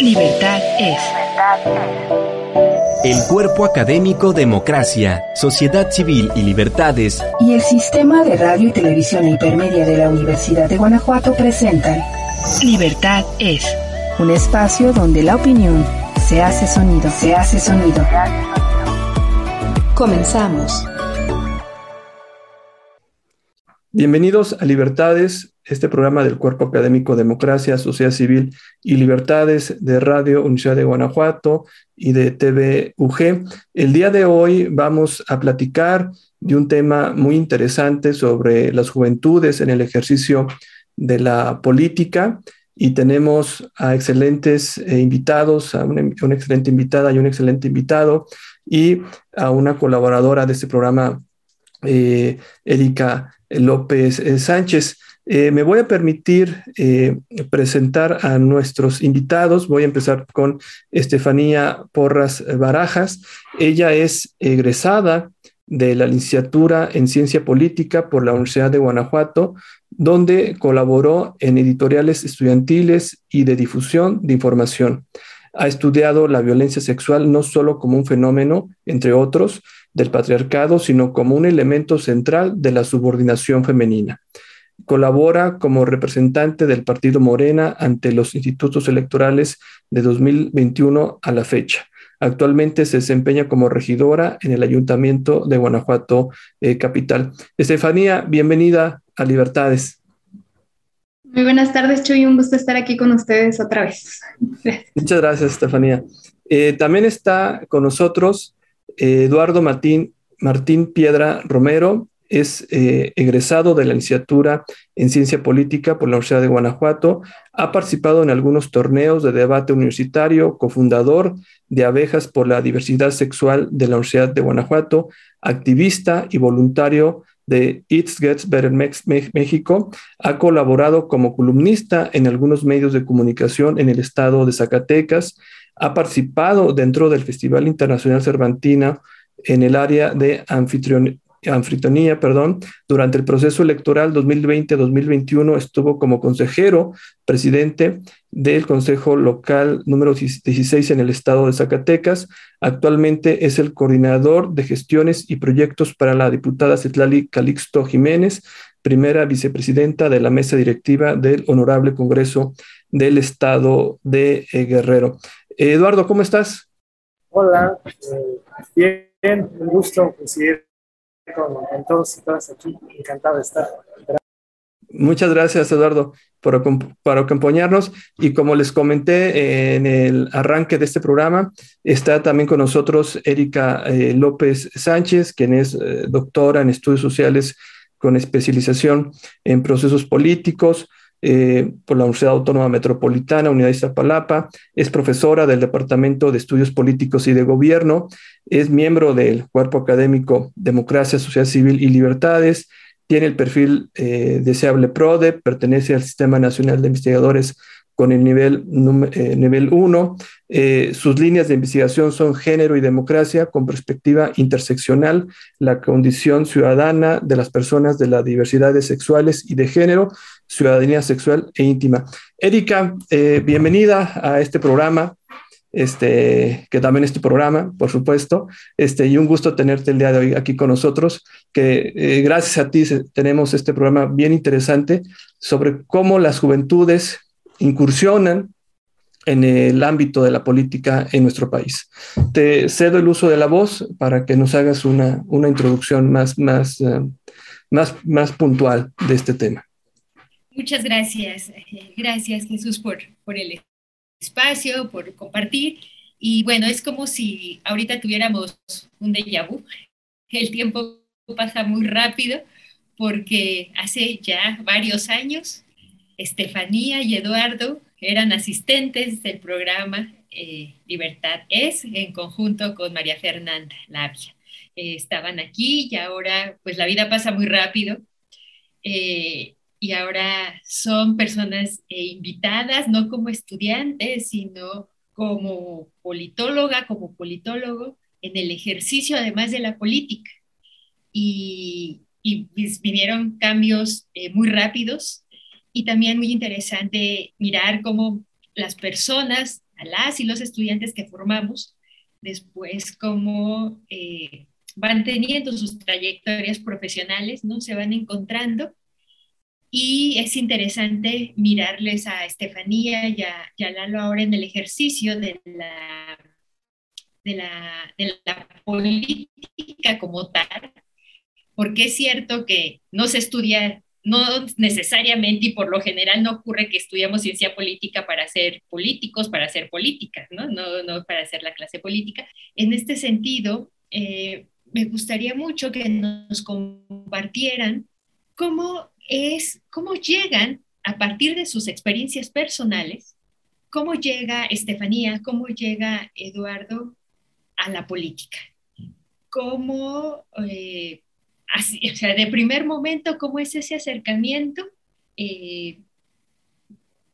Libertad es. El cuerpo académico Democracia, Sociedad Civil y Libertades y el Sistema de Radio y Televisión Hipermedia de la Universidad de Guanajuato presentan Libertad es. Un espacio donde la opinión se hace sonido, se hace sonido. Comenzamos. Bienvenidos a Libertades, este programa del Cuerpo Académico Democracia, Sociedad Civil y Libertades de Radio Universidad de Guanajuato y de TVUG. El día de hoy vamos a platicar de un tema muy interesante sobre las juventudes en el ejercicio de la política y tenemos a excelentes eh, invitados, a una, excelente invitada y un excelente invitado y a una colaboradora de este programa, eh, Erika López eh, Sánchez. Eh, me voy a permitir eh, presentar a nuestros invitados. Voy a empezar con Estefanía Porras Barajas. Ella es egresada de la licenciatura en Ciencia Política por la Universidad de Guanajuato, donde colaboró en editoriales estudiantiles y de difusión de información. Ha estudiado la violencia sexual no solo como un fenómeno, entre otros, del patriarcado, sino como un elemento central de la subordinación femenina. Colabora como representante del Partido Morena ante los institutos electorales de 2021 a la fecha. Actualmente se desempeña como regidora en el Ayuntamiento de Guanajuato eh, Capital. Estefanía, bienvenida a Libertades. Muy buenas tardes, Chuy. Un gusto estar aquí con ustedes otra vez. Muchas gracias, Estefanía. Eh, también está con nosotros eh, Eduardo Martín, Martín Piedra Romero es eh, egresado de la licenciatura en Ciencia Política por la Universidad de Guanajuato. Ha participado en algunos torneos de debate universitario, cofundador de Abejas por la Diversidad Sexual de la Universidad de Guanajuato, activista y voluntario de It Gets Better México. Ha colaborado como columnista en algunos medios de comunicación en el estado de Zacatecas ha participado dentro del Festival Internacional Cervantina en el área de anfitrionía, perdón, durante el proceso electoral 2020-2021 estuvo como consejero presidente del Consejo Local número 16 en el estado de Zacatecas. Actualmente es el coordinador de gestiones y proyectos para la diputada Citlali Calixto Jiménez, primera vicepresidenta de la mesa directiva del Honorable Congreso del Estado de eh, Guerrero. Eduardo, ¿cómo estás? Hola, eh, bien, un gusto coincidir con, todos y todas aquí. Encantado de estar. Muchas gracias, Eduardo, por, acompañarnos. Y como les comenté en el arranque de este programa, está también con nosotros Erika eh, López Sánchez, quien es eh, doctora en estudios sociales con especialización en procesos políticos, eh, por la Universidad Autónoma Metropolitana, Unidad de Iztapalapa, es profesora del Departamento de Estudios Políticos y de Gobierno, es miembro del cuerpo académico Democracia, Sociedad Civil y Libertades, tiene el perfil eh, deseable PRODE, pertenece al Sistema Nacional de Investigadores con el nivel, eh, nivel 1. Eh, sus líneas de investigación son género y democracia con perspectiva interseccional, la condición ciudadana de las personas de las diversidades sexuales y de género, ciudadanía sexual e íntima. Erika, eh, bienvenida a este programa, este, que también es tu programa, por supuesto, este, y un gusto tenerte el día de hoy aquí con nosotros, que gracias a ti tenemos este programa bien interesante sobre cómo las juventudes incursionan en el ámbito de la política en nuestro país. Te cedo el uso de la voz para que nos hagas una, introducción más, más, eh, más, más puntual de este tema. Muchas gracias. Gracias Jesús por, por el espacio, por compartir. Y bueno, es como si ahorita tuviéramos un déjà vu. El tiempo pasa muy rápido porque hace ya varios años Estefanía y Eduardo eran asistentes del programa eh, Libertad Es en conjunto con María Fernanda Labia. Eh, estaban aquí y ahora pues la vida pasa muy rápido eh, y ahora son personas invitadas, no como estudiantes, sino como politóloga, como politólogo, en el ejercicio además de la política. Y, y vinieron cambios muy rápidos y también muy interesante mirar cómo las personas a las y los estudiantes que formamos, después cómo eh, van teniendo sus trayectorias profesionales, ¿no? Se van encontrando. Y es interesante mirarles a Estefanía y a, Lalo ahora en el ejercicio de la, de la, de la política como tal, porque es cierto que no se estudia no necesariamente y por lo general no ocurre que estudiamos ciencia política para ser políticos, para ser políticas, ¿no? No, no para ser la clase política. En este sentido, eh, me gustaría mucho que nos compartieran cómo es, cómo llegan a partir de sus experiencias personales, cómo llega Estefanía, cómo llega Eduardo a la política, cómo eh, o sea, de primer momento, ¿cómo es ese acercamiento eh,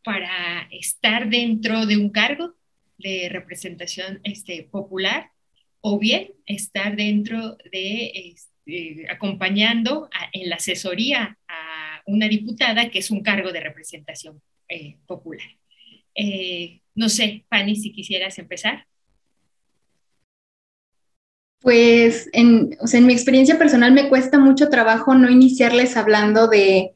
para estar dentro de un cargo de representación este, popular o bien estar dentro de, este, acompañando en la asesoría a una diputada que es un cargo de representación eh, popular? Eh, no sé, Fanny, si quisieras empezar. Pues en, o sea, en mi experiencia personal me cuesta mucho trabajo no iniciarles hablando de,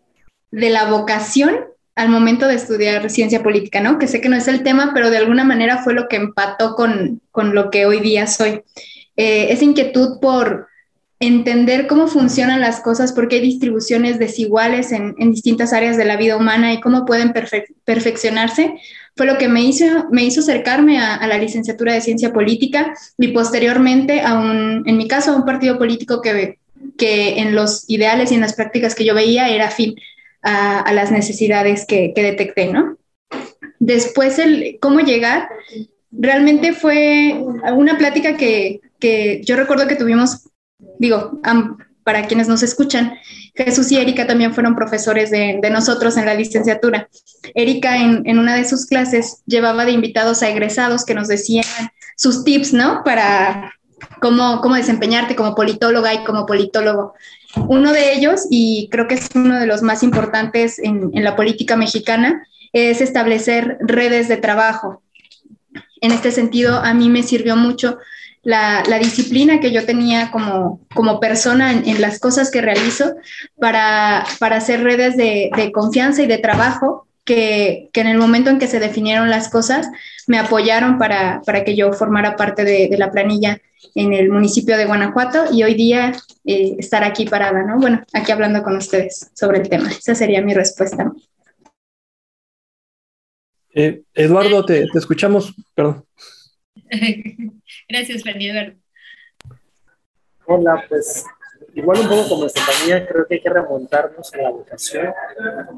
de, la vocación al momento de estudiar ciencia política, ¿no? Que sé que no es el tema, pero de alguna manera fue lo que empató con, con lo que hoy día soy. Eh, esa inquietud por entender cómo funcionan las cosas, por qué hay distribuciones desiguales en, en distintas áreas de la vida humana y cómo pueden perfeccionarse, fue lo que me hizo, me hizo acercarme a, la licenciatura de ciencia política y posteriormente, a un, en mi caso, a un partido político que, que en los ideales y en las prácticas que yo veía era afín a, a las necesidades que, que, detecté, ¿no? Después, el cómo llegar, realmente fue una plática que, que yo recuerdo que tuvimos, digo, para quienes nos escuchan, Jesús y Erika también fueron profesores de, nosotros en la licenciatura. Erika en, una de sus clases llevaba de invitados a egresados que nos decían sus tips, ¿no? Para cómo, cómo desempeñarte como politóloga y como politólogo. Uno de ellos, y creo que es uno de los más importantes en, en la política mexicana, es establecer redes de trabajo. En este sentido, a mí me sirvió mucho la, disciplina que yo tenía como, persona en, las cosas que realizo para, hacer redes de, confianza y de trabajo que, en el momento en que se definieron las cosas me apoyaron para, que yo formara parte de, la planilla en el municipio de Guanajuato y hoy día eh, estar aquí parada, ¿no? Bueno, aquí hablando con ustedes sobre el tema. Esa sería mi respuesta. Eh, Eduardo, te escuchamos, perdón. Gracias, Fanny Eduardo. Hola, pues igual un poco como Estefanía, creo que hay que remontarnos a la vocación.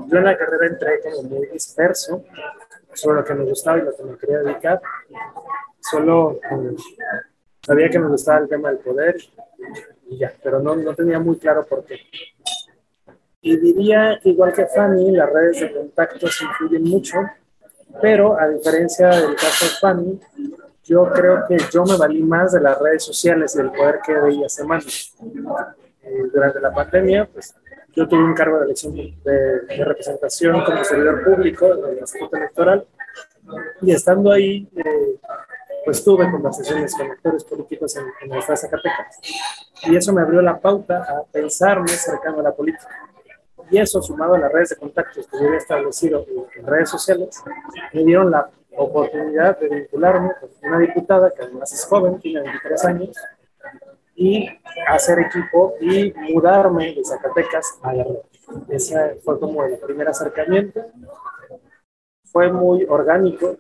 Yo en la carrera entré como muy disperso sobre lo que me gustaba y lo que me quería dedicar. Solo eh, sabía que me gustaba el tema del poder y ya, pero no, no tenía muy claro por qué. Y diría igual que Fanny, las redes de contactos influyen mucho, pero a diferencia del caso de Fanny, yo creo que yo me valí más de las redes sociales y del poder que veía semanas. Eh, durante la pandemia, pues yo tuve un cargo de elección de, representación como servidor público en el Instituto Electoral y estando ahí, eh, pues tuve conversaciones con actores políticos en, en el Zacatecas y eso me abrió la pauta a pensarme cercano a la política. Y eso, sumado a las redes de contactos que yo había establecido en redes sociales, me dieron la oportunidad de vincularme con una diputada que además es joven, tiene 23 años, y hacer equipo y mudarme de Zacatecas a red. Ese fue como el primer acercamiento. Fue muy orgánico,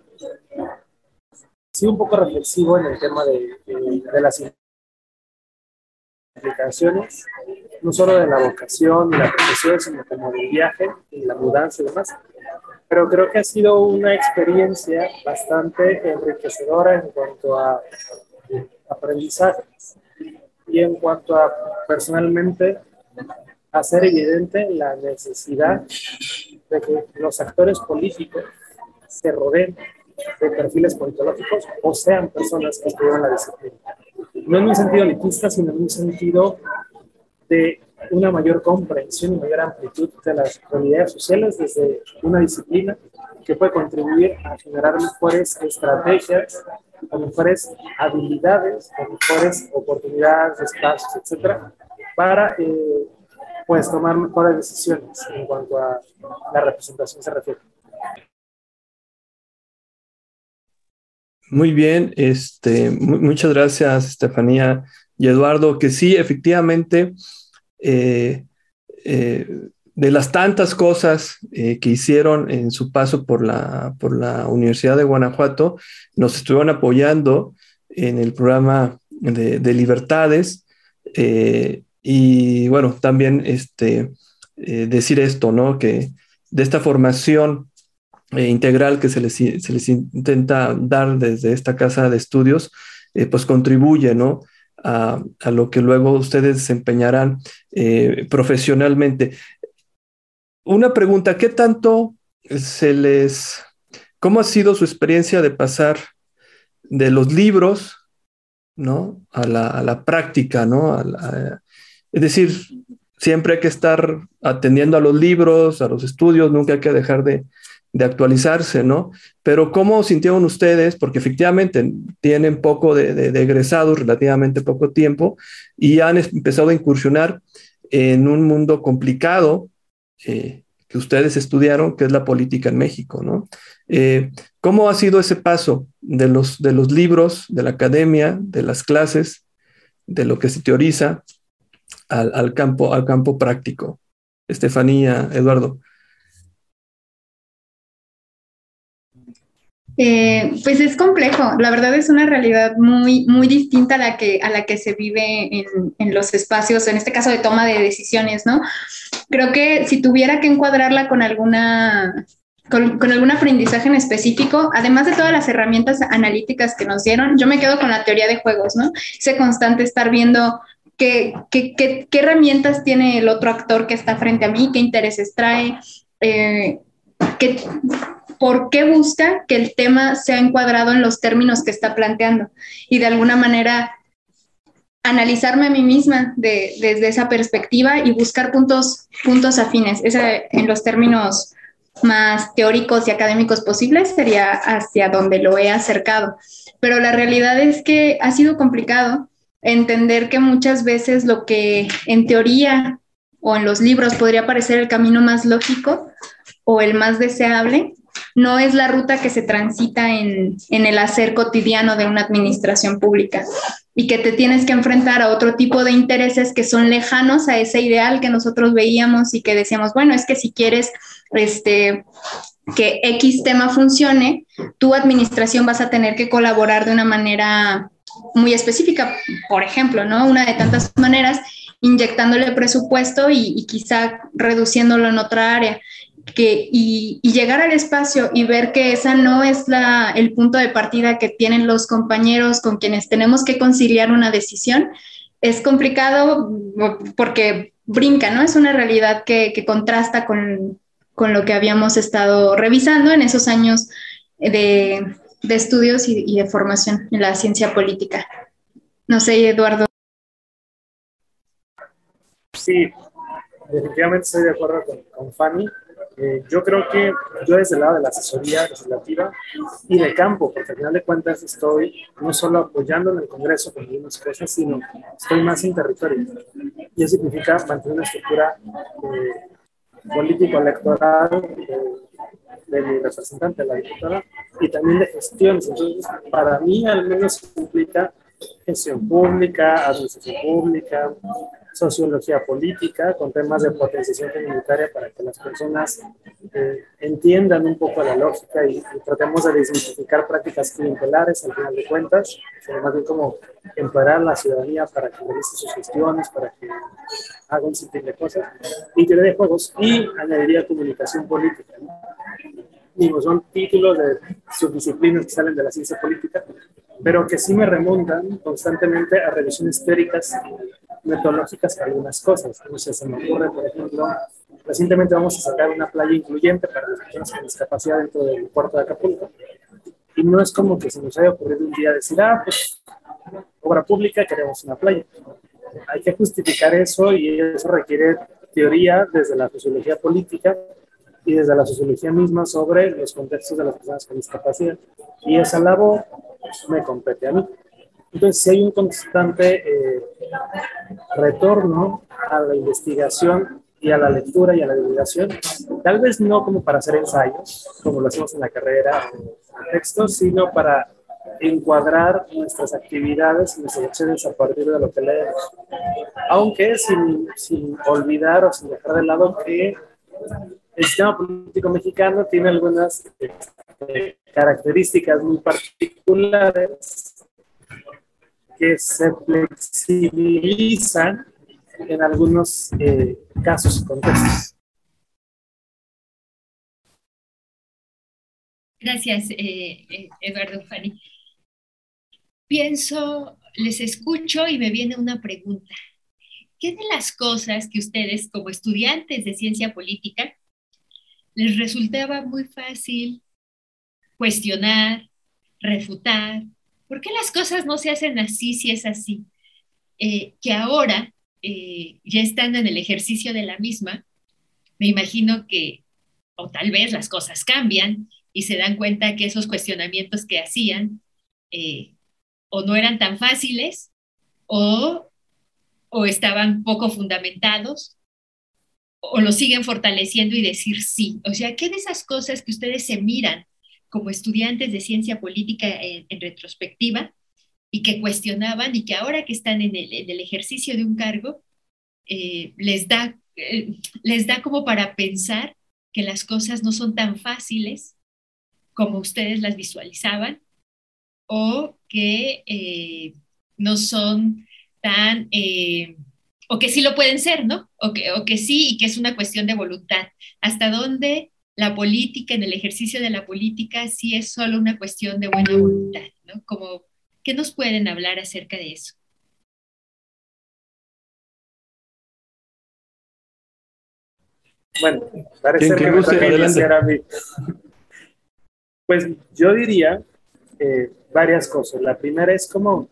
sí un poco reflexivo en el tema de, de, las implicaciones, no solo de la vocación y la profesión, sino como del viaje y la mudanza y demás pero creo que ha sido una experiencia bastante enriquecedora en cuanto a aprendizaje y en cuanto a personalmente hacer evidente la necesidad de que los actores políticos se rodeen de perfiles politológicos o sean personas que estudian la disciplina. No en un sentido elitista, sino en un sentido de una mayor comprensión y mayor amplitud de las realidades sociales desde una disciplina que puede contribuir a generar mejores estrategias, mejores habilidades, mejores oportunidades, espacios, etcétera, para eh, pues tomar mejores decisiones en cuanto a la representación se refiere. Muy bien, este, muchas gracias, Estefanía y Eduardo, que sí, efectivamente, eh, eh, de las tantas cosas eh, que hicieron en su paso por la, por la Universidad de Guanajuato, nos estuvieron apoyando en el programa de, libertades. y bueno, también este, decir esto, ¿no? Que de esta formación integral que se les, se les, intenta dar desde esta casa de estudios, pues contribuye, ¿no? A, lo que luego ustedes desempeñarán eh, profesionalmente. Una pregunta, ¿qué tanto se les, cómo ha sido su experiencia de pasar de los libros, ¿no? A la, práctica, ¿no? es decir, siempre hay que estar atendiendo a los libros, a los estudios, nunca hay que dejar de, de actualizarse, ¿no? Pero ¿cómo sintieron ustedes? Porque efectivamente tienen poco de, egresados, relativamente poco tiempo, y han empezado a incursionar en un mundo complicado eh, que ustedes estudiaron, que es la política en México, ¿no? Eh, ¿Cómo ha sido ese paso de los, de los libros, de la academia, de las clases, de lo que se teoriza al, campo, al campo práctico? Estefanía, Eduardo. Eh, pues es complejo, la verdad es una realidad muy, muy distinta a la que, a la que se vive en, los espacios, en este caso de toma de decisiones, ¿no? Creo que si tuviera que encuadrarla con alguna... Con, algún aprendizaje en específico, además de todas las herramientas analíticas que nos dieron, yo me quedo con la teoría de juegos, ¿no? Ese constante estar viendo qué, qué, qué, qué herramientas tiene el otro actor que está frente a mí, qué intereses trae, eh, qué, por qué busca que el tema sea encuadrado en los términos que está planteando y de alguna manera analizarme a mí misma desde esa perspectiva y buscar puntos, puntos afines. En los términos más teóricos y académicos posibles sería hacia donde lo he acercado. Pero la realidad es que ha sido complicado entender que muchas veces lo que en teoría o en los libros podría parecer el camino más lógico o el más deseable, no es la ruta que se transita en, el hacer cotidiano de una administración pública y que te tienes que enfrentar a otro tipo de intereses que son lejanos a ese ideal que nosotros veíamos y que decíamos, bueno, es que si quieres este, que X tema funcione, tu administración vas a tener que colaborar de una manera muy específica, por ejemplo, ¿no? Una de tantas maneras, inyectándole presupuesto y, y quizá reduciéndolo en otra área que, y, llegar al espacio y ver que esa no es la, el punto de partida que tienen los compañeros con quienes tenemos que conciliar una decisión, es complicado porque brinca, ¿no? Es una realidad que, que contrasta con, con, lo que habíamos estado revisando en esos años de, de estudios y, y, de formación en la ciencia política. No sé, Eduardo. Sí, definitivamente estoy de acuerdo con, con Fanny. Eh, yo creo que yo desde el lado de la asesoría legislativa y de campo, porque al final de cuentas estoy no solo apoyando en el Congreso con algunas cosas, sino estoy más en territorio. Y eso significa mantener una estructura eh, político-electoral de, mi representante, la diputada, y también de gestiones. Entonces, para mí al menos implica gestión pública, administración pública, sociología política, con temas de potenciación comunitaria para que las personas eh, entiendan un poco la lógica y, tratemos de desmitificar prácticas clientelares al final de cuentas, sino más bien como empoderar a la ciudadanía para que realice sus gestiones, para que haga un sinfín de cosas, y teoría de juegos, y añadiría comunicación política. ¿no? son títulos de subdisciplinas que salen de la ciencia política, pero que sí me remontan constantemente a revisiones teóricas metodológicas para algunas cosas. No sé, se me ocurre, por ejemplo, recientemente vamos a sacar una playa incluyente para las personas con discapacidad dentro del puerto de Acapulco. Y no es como que se nos haya ocurrido un día decir, ah, pues, obra pública, queremos una playa. Hay que justificar eso y eso requiere teoría desde la sociología política y desde la sociología misma sobre los contextos de las personas con discapacidad. Y esa labor me compete a mí. Entonces, si hay un constante eh, retorno a la investigación y a la lectura y a la divulgación, tal vez no como para hacer ensayos, como lo hacemos en la carrera de textos, sino para encuadrar nuestras actividades y nuestras acciones a partir de lo que leemos. Aunque sin, sin olvidar o sin dejar de lado que el sistema político mexicano tiene algunas eh, características muy particulares que se flexibilizan en algunos eh, casos y contextos. Gracias, eh, Eduardo Fanny. Pienso, les escucho y me viene una pregunta. ¿Qué de las cosas que ustedes como estudiantes de ciencia política les resultaba muy fácil cuestionar, refutar. ¿Por qué las cosas no se hacen así si es así? Eh, que ahora, eh, ya estando en el ejercicio de la misma, me imagino que, o tal vez las cosas cambian y se dan cuenta que esos cuestionamientos que hacían eh, o no eran tan fáciles o, o estaban poco fundamentados o lo siguen fortaleciendo y decir sí. O sea, ¿qué de esas cosas que ustedes se miran como estudiantes de ciencia política en, retrospectiva y que cuestionaban y que ahora que están en el, ejercicio de un cargo, eh, les, da, eh, les da como para pensar que las cosas no son tan fáciles como ustedes las visualizaban o que eh, no son tan o que sí lo pueden ser, ¿no? O que, o que sí y que es una cuestión de voluntad. ¿Hasta dónde la política, en el ejercicio de la política, sí es solo una cuestión de buena voluntad, ¿no? Como, ¿qué nos pueden hablar acerca de eso? Bueno, parece que me toca iniciar a mí. Pues yo diría eh, varias cosas. La primera es como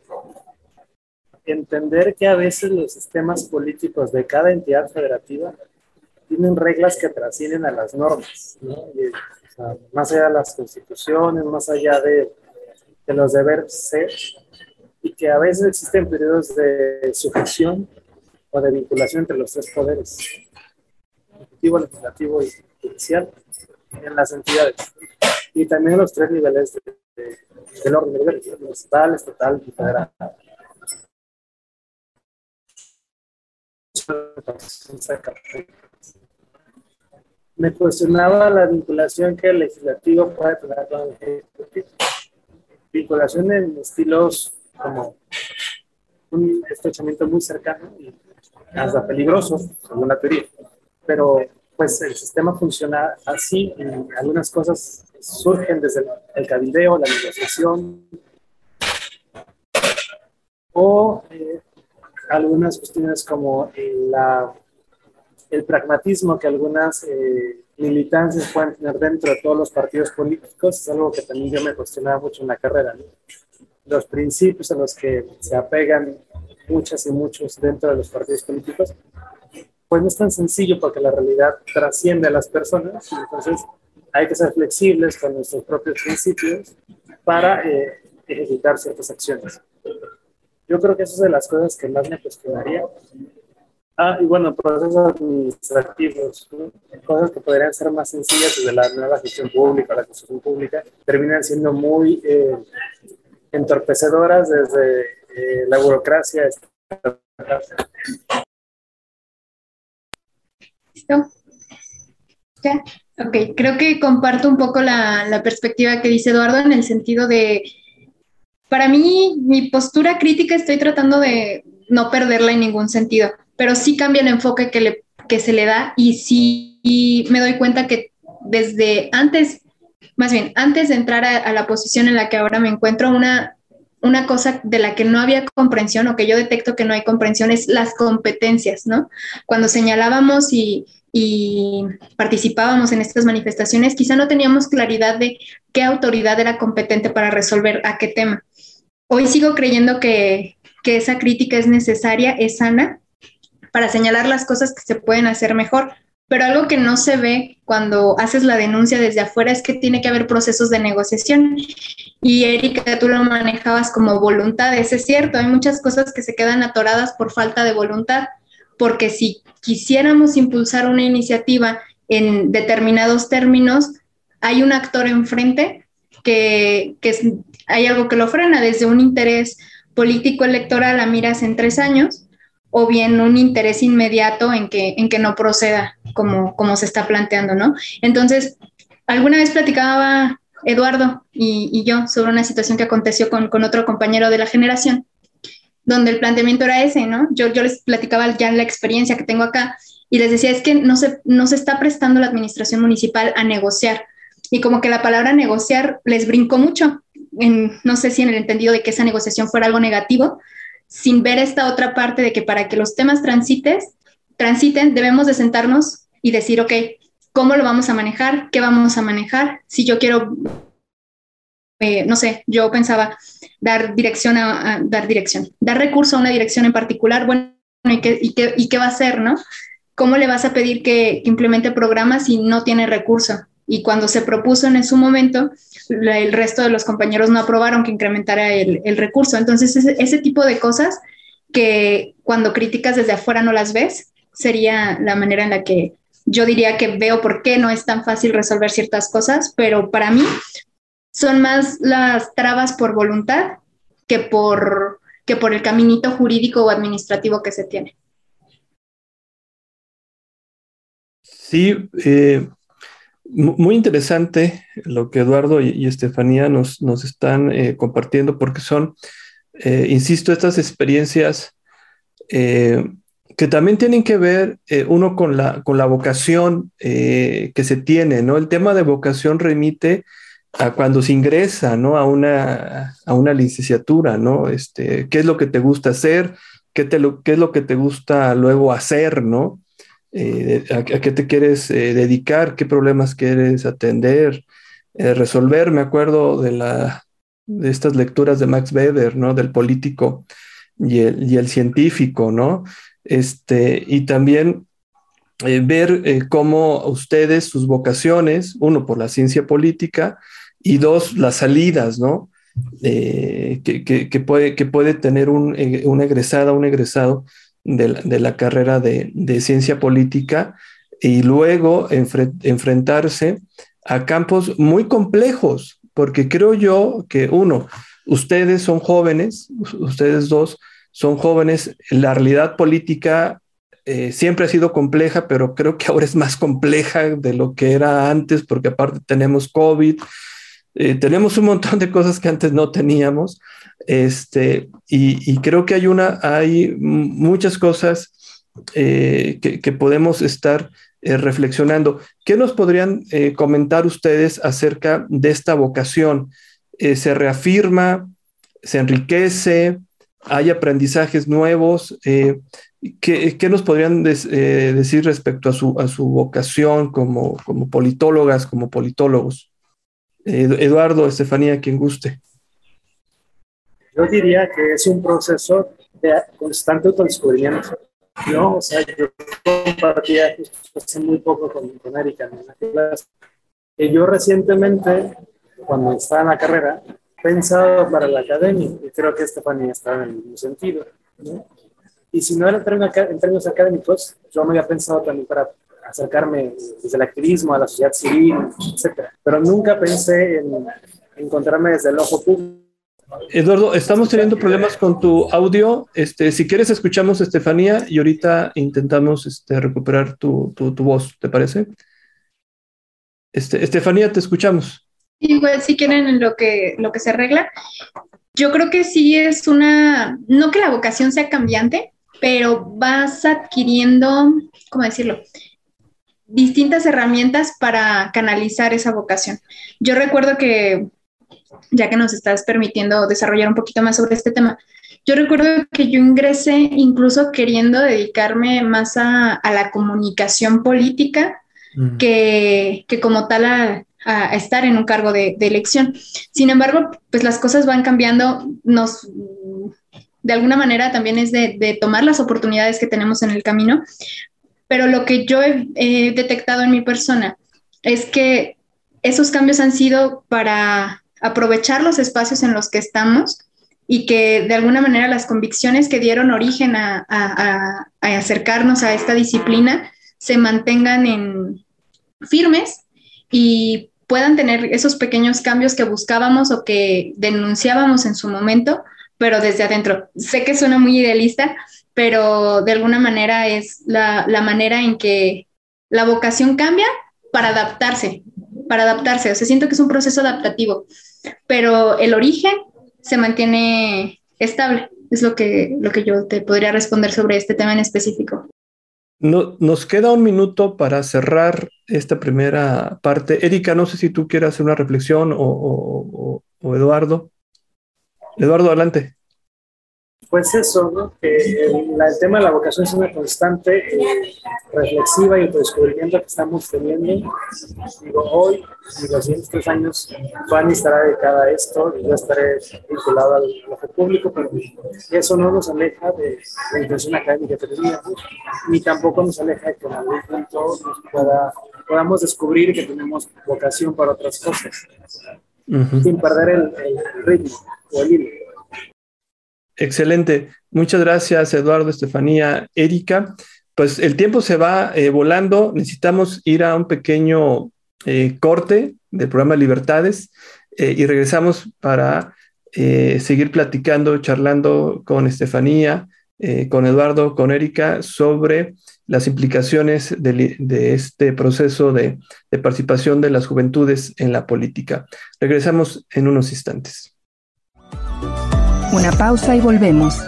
entender que a veces los sistemas políticos de cada entidad federativa tienen reglas que trascienden a las normas, más allá de las constituciones, más allá de, de los deberes ser, y que a veces existen periodos de sujeción o de vinculación entre los tres poderes, ejecutivo, legislativo y judicial, en las entidades, y también los tres niveles de, del orden, municipal, estatal y federal. Me cuestionaba la vinculación que el legislativo puede tener con el ejecutivo. Vinculación en estilos como un estrechamiento muy cercano y hasta peligroso, según la teoría. Pero pues el sistema funciona así y algunas cosas surgen desde el, cabildeo, la negociación o eh, algunas cuestiones como la, el pragmatismo que algunas eh, militancias pueden tener dentro de todos los partidos políticos, es algo que también yo me cuestionaba mucho en la carrera. Los principios a los que se apegan muchas y muchos dentro de los partidos políticos, pues no es tan sencillo porque la realidad trasciende a las personas, entonces hay que ser flexibles con nuestros propios principios para eh, ejecutar ciertas acciones. Yo creo que eso es de las cosas que más me cuestionaría. Ah, y bueno, procesos administrativos, cosas que podrían ser más sencillas desde la nueva gestión pública, la construcción pública, terminan siendo muy eh, entorpecedoras desde eh, la burocracia. ¿Listo? ¿Ya? Ok, creo que comparto un poco la, la perspectiva que dice Eduardo en el sentido de para mí, mi postura crítica estoy tratando de no perderla en ningún sentido, pero sí cambia el enfoque que, le, que se le da y sí me doy cuenta que desde antes, más bien, antes de entrar a, la posición en la que ahora me encuentro, una, una cosa de la que no había comprensión o que yo detecto que no hay comprensión es las competencias, ¿no? Cuando señalábamos y, y participábamos en estas manifestaciones, quizá no teníamos claridad de qué autoridad era competente para resolver a qué tema. Hoy sigo creyendo que, esa crítica es necesaria, es sana, para señalar las cosas que se pueden hacer mejor, pero algo que no se ve cuando haces la denuncia desde afuera es que tiene que haber procesos de negociación. Y Erika, tú lo manejabas como voluntades, es cierto, hay muchas cosas que se quedan atoradas por falta de voluntad, porque si quisiéramos impulsar una iniciativa en determinados términos, hay un actor enfrente que, que hay algo que lo frena desde un interés político electoral a miras en tres años o bien un interés inmediato en que, en que no proceda como, como se está planteando, ¿no? Entonces, alguna vez platicaba Eduardo y, yo sobre una situación que aconteció con, con, otro compañero de la generación, donde el planteamiento era ese, ¿no? Yo, yo les platicaba ya la experiencia que tengo acá y les decía, es que no se, no se está prestando la administración municipal a negociar. Y como que la palabra negociar les brincó mucho, no sé si en el entendido de que esa negociación fuera algo negativo, sin ver esta otra parte de que para que los temas transites, transiten, debemos de sentarnos y decir, ok, ¿cómo lo vamos a manejar? ¿Qué vamos a manejar? Si yo quiero, eh, no sé, yo pensaba dar dirección a, dar dirección, dar recurso a una dirección en particular, bueno, ¿y qué, y qué, y qué va a hacer, no? ¿Cómo le vas a pedir que implemente programas si no tiene recurso? Y cuando se propuso en su momento, el resto de los compañeros no aprobaron que incrementara el, recurso. Entonces, ese, tipo de cosas que cuando críticas desde afuera no las ves, sería la manera en la que yo diría que veo por qué no es tan fácil resolver ciertas cosas, pero para mí son más las trabas por voluntad que por, que por el caminito jurídico o administrativo que se tiene. Sí, eh, muy interesante lo que Eduardo y, Estefanía nos, nos están eh, compartiendo porque son, eh, insisto, estas experiencias eh, que también tienen que ver uno con la, con la vocación que se tiene, ¿no? El tema de vocación remite a cuando se ingresa, ¿no? A una, a una licenciatura, ¿no? Este, ¿Qué es lo que te gusta hacer? ¿Qué, te ¿Qué es lo que te gusta luego hacer, ¿no? Eh, a, qué te quieres eh, dedicar, qué problemas quieres atender, eh, resolver. Me acuerdo de, la, de estas lecturas de Max Weber, ¿no? Del político y el, y el científico, ¿no? Este, y también ver cómo ustedes, sus vocaciones, uno por la ciencia política y dos, las salidas, ¿no? que, que, puede, que puede tener un, un egresada, un egresado de la, carrera de, ciencia política y luego enfrentarse a campos muy complejos, porque creo yo que uno, ustedes son jóvenes, ustedes dos son jóvenes, la realidad política eh, siempre ha sido compleja, pero creo que ahora es más compleja de lo que era antes, porque aparte tenemos COVID, eh, tenemos un montón de cosas que antes no teníamos. Este, y, creo que hay, una, hay muchas cosas eh, que, podemos estar eh, reflexionando. ¿Qué nos podrían comentar ustedes acerca de esta vocación? ¿Se reafirma? ¿Se enriquece? ¿Hay aprendizajes nuevos? ¿qué, nos podrían decir respecto a su, a su vocación como, como politólogas, como politólogos? Eduardo, Estefanía, quien guste. Yo diría que es un proceso de constante autodescubrimiento, ¿no? O sea, yo compartía hace muy poco con, con Erika en la clase, que yo recientemente, cuando estaba en la carrera, pensado para la academia, y creo que Estefanía está en el mismo sentido, ¿no? Y si no era en términos académicos, yo me había pensado también para acercarme desde el activismo a la sociedad civil, etc. Pero nunca pensé en encontrarme desde el ojo público Eduardo, estamos teniendo problemas con tu audio. Este, si quieres, escuchamos a Estefanía y ahorita intentamos este, recuperar tu, voz, ¿te parece? Este, Estefanía, te escuchamos. Igual, si quieren lo que, lo que se arregla. Yo creo que sí es una, no que la vocación sea cambiante, pero vas adquiriendo, ¿cómo decirlo? Distintas herramientas para canalizar esa vocación. Yo recuerdo que ya que nos estás permitiendo desarrollar un poquito más sobre este tema. Yo recuerdo que yo ingresé incluso queriendo dedicarme más a, la comunicación política que, como tal a, estar en un cargo de, elección. Sin embargo, pues las cosas van cambiando, nos, de alguna manera también es de, tomar las oportunidades que tenemos en el camino, pero lo que yo he detectado en mi persona es que esos cambios han sido para aprovechar los espacios en los que estamos y que de alguna manera las convicciones que dieron origen a, acercarnos a esta disciplina se mantengan en firmes y puedan tener esos pequeños cambios que buscábamos o que denunciábamos en su momento, pero desde adentro. Sé que suena muy idealista, pero de alguna manera es la, la manera en que la vocación cambia para adaptarse, para adaptarse. O sea, siento que es un proceso adaptativo, pero el origen se mantiene estable. Es lo que, lo que yo te podría responder sobre este tema en específico. No, nos queda un minuto para cerrar esta primera parte. Erika, no sé si tú quieres hacer una reflexión o, o Eduardo. Eduardo, adelante pues eso, ¿no? Que el, tema de la vocación es una constante eh, reflexiva y autodescubrimiento que estamos teniendo. Digo, hoy y los siguientes tres años van a estar dedicada a esto y yo estaré vinculado al, al público, pero eso no nos aleja de la intención académica que teníamos, ni tampoco nos aleja de que en algún punto nos pueda, podamos descubrir que tenemos vocación para otras cosas, sin perder el, el ritmo o el hilo. Excelente. Muchas gracias, Eduardo, Estefanía, Erika. Pues el tiempo se va eh, volando. Necesitamos ir a un pequeño eh, corte del programa Libertades eh, y regresamos para seguir platicando, charlando con Estefanía, con Eduardo, con Erika sobre las implicaciones de, este proceso de participación de las juventudes en la política. Regresamos en unos instantes. Una pausa y volvemos.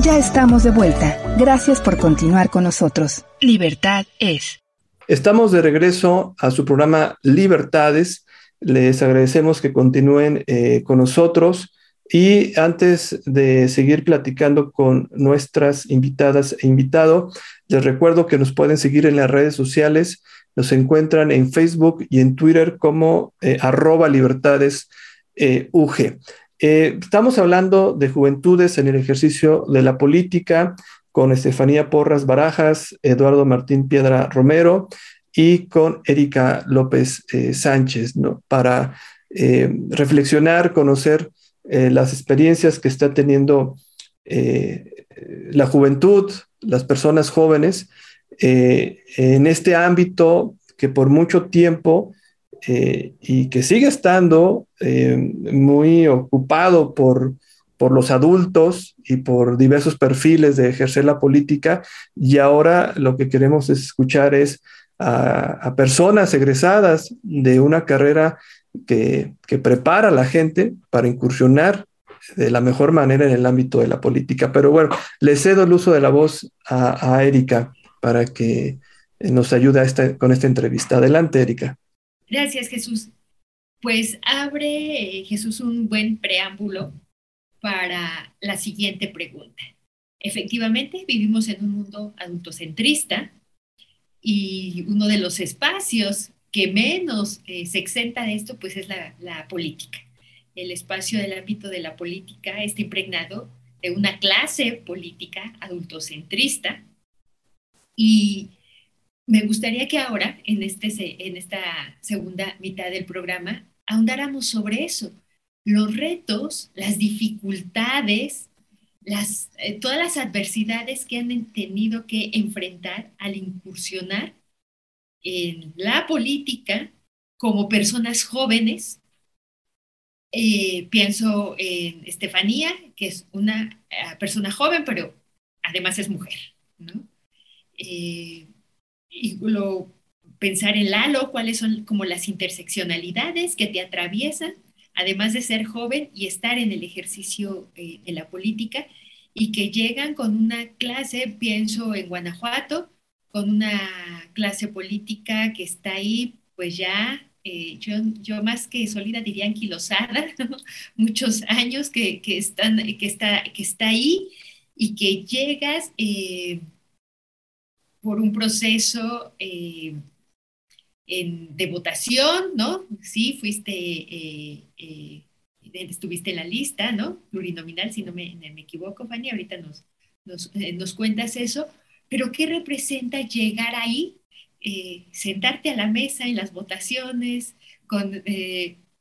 Ya estamos de vuelta. Gracias por continuar con nosotros. Libertad es. Estamos de regreso a su programa Libertades. Les agradecemos que continúen eh, con nosotros. Y antes de seguir platicando con nuestras invitadas e invitado, les recuerdo que nos pueden seguir en las redes sociales. Nos encuentran en Facebook y en Twitter como eh, arroba libertades eh, UG. Eh, estamos hablando de juventudes en el ejercicio de la política con Estefanía Porras Barajas, Eduardo Martín Piedra Romero y con Erika López eh, Sánchez, para reflexionar, conocer las experiencias que está teniendo la juventud, las personas jóvenes, en este ámbito que por mucho tiempo eh, y que sigue estando eh, muy ocupado por, por los adultos y por diversos perfiles de ejercer la política y ahora lo que queremos escuchar es a, personas egresadas de una carrera que, que, prepara a la gente para incursionar de la mejor manera en el ámbito de la política. Pero bueno, le cedo el uso de la voz a, Erika para que nos ayude con esta entrevista. Adelante, Erika. Gracias, Jesús. Pues abre eh, Jesús un buen preámbulo para la siguiente pregunta. Efectivamente, vivimos en un mundo adultocentrista y uno de los espacios que menos eh, se exenta de esto, pues es la, la política. El espacio del ámbito de la política está impregnado de una clase política adultocentrista y me gustaría que ahora, en, este, en esta segunda mitad del programa, ahondáramos sobre eso, los retos, las dificultades, las, eh, todas las adversidades que han tenido que enfrentar al incursionar en la política como personas jóvenes. Eh, pienso en Estefanía, que es una eh, persona joven, pero además es mujer. ¿no? Y lo, pensar en Lalo, cuáles son como las interseccionalidades que te atraviesan, además de ser joven y estar en el ejercicio eh, de la política, y que llegan con una clase, pienso en Guanajuato, con una clase política que está ahí, pues ya, eh, yo, yo, más que sólida diría anquilosada, muchos años que, que, están, que, está, que está ahí y que llegas... Eh, por un proceso eh, de votación, ¿no? Sí, fuiste, eh, eh, estuviste en la lista, ¿no? Plurinominal, si no me, me, equivoco, Fanny, ahorita nos, nos, eh, cuentas eso, pero ¿qué representa llegar ahí, eh, sentarte a la mesa en las votaciones con,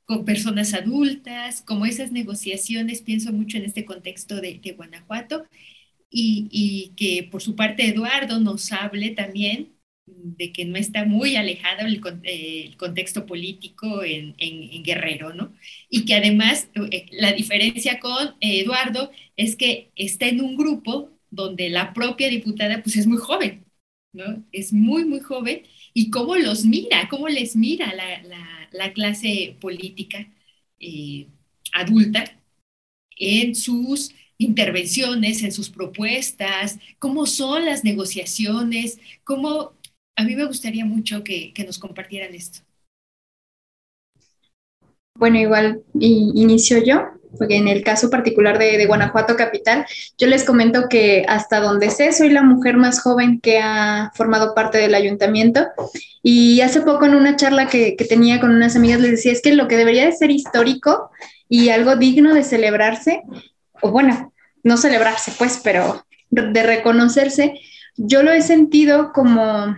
con personas adultas, como esas negociaciones, pienso mucho en este contexto de, Guanajuato, y, que por su parte Eduardo nos hable también de que no está muy alejado el, el contexto político en, Guerrero, ¿no? Y que además eh, la diferencia con Eduardo es que está en un grupo donde la propia diputada pues es muy joven, ¿no? Es muy, muy joven y cómo los mira, cómo les mira la, la, clase política eh, adulta en sus intervenciones, en sus propuestas, cómo son las negociaciones, cómo a mí me gustaría mucho que, que nos compartieran esto. Bueno, igual inicio yo porque en el caso particular de, Guanajuato Capital, yo les comento que hasta donde sé, soy la mujer más joven que ha formado parte del ayuntamiento. Y hace poco en una charla que, tenía con unas amigas les decía, es que lo que debería de ser histórico y algo digno de celebrarse, o bueno, no celebrarse pues, pero de reconocerse, yo lo he sentido como,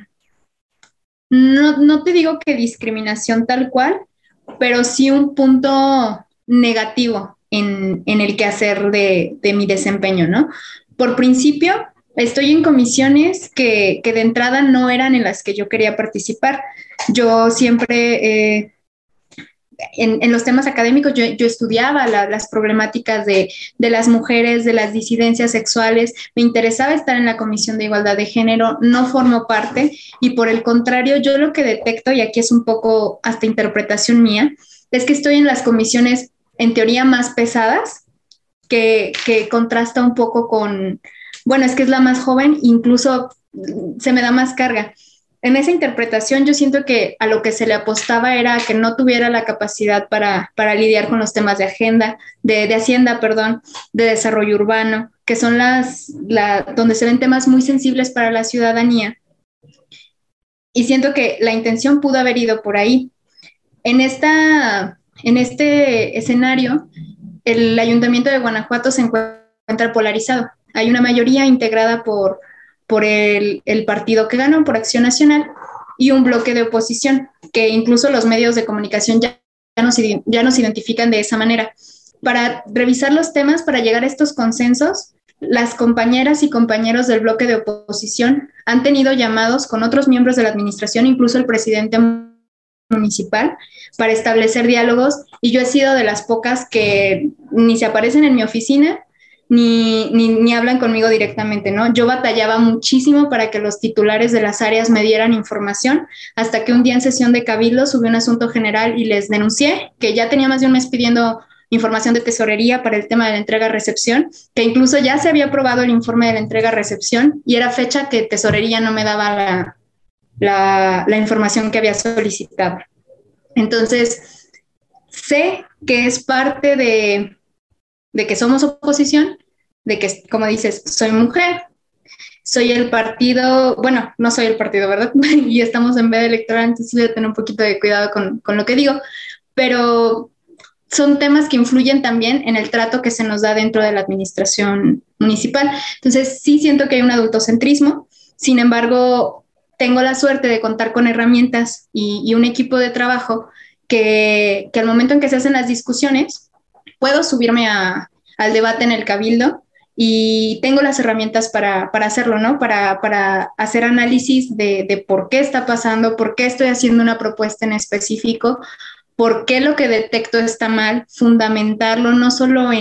no, no te digo que discriminación tal cual, pero sí un punto negativo en, el quehacer de, de mi desempeño, ¿no? Por principio, estoy en comisiones que, de entrada no eran en las que yo quería participar. Yo siempre, eh, en, los temas académicos, yo, estudiaba las problemáticas de, de, las mujeres, de las disidencias sexuales, me interesaba estar en la Comisión de Igualdad de Género, no formo parte y por el contrario, yo lo que detecto, y aquí es un poco hasta interpretación mía, es que estoy en las comisiones en teoría más pesadas, que, contrasta un poco con, bueno, es que es la más joven, incluso se me da más carga. En esa interpretación yo siento que a lo que se le apostaba era que no tuviera la capacidad para, lidiar con los temas de agenda, de, hacienda, perdón, de desarrollo urbano, que son las, donde se ven temas muy sensibles para la ciudadanía. Y siento que la intención pudo haber ido por ahí. En esta en este escenario, el ayuntamiento de Guanajuato se encuentra polarizado. Hay una mayoría integrada por, por el, partido que ganó, por Acción Nacional, y un bloque de oposición, que incluso los medios de comunicación ya, nos, ya nos identifican de esa manera. Para revisar los temas, para llegar a estos consensos, las compañeras y compañeros del bloque de oposición han tenido llamados con otros miembros de la administración, incluso el presidente municipal para establecer diálogos y yo he sido de las pocas que ni se aparecen en mi oficina ni, ni, hablan conmigo directamente, ¿no? Yo batallaba muchísimo para que los titulares de las áreas me dieran información, hasta que un día en sesión de cabildo subí un asunto general y les denuncié que ya tenía más de un mes pidiendo información de tesorería para el tema de la entrega-recepción, que incluso ya se había aprobado el informe de la entrega-recepción y era fecha que tesorería no me daba la, la, información que había solicitado. Entonces, sé que es parte de, que somos oposición, de que, como dices, soy mujer, soy el partido, bueno, no soy el partido, ¿verdad? y estamos en vez electoral, entonces voy a tener un poquito de cuidado con, con, lo que digo, pero son temas que influyen también en el trato que se nos da dentro de la administración municipal. Entonces, sí siento que hay un adultocentrismo, sin embargo, tengo la suerte de contar con herramientas y, un equipo de trabajo que, al momento en que se hacen las discusiones, puedo subirme al debate en el cabildo y tengo las herramientas para, hacerlo, ¿no? Para, hacer análisis de, por qué está pasando, por qué estoy haciendo una propuesta en específico, por qué lo que detecto está mal, fundamentarlo no solo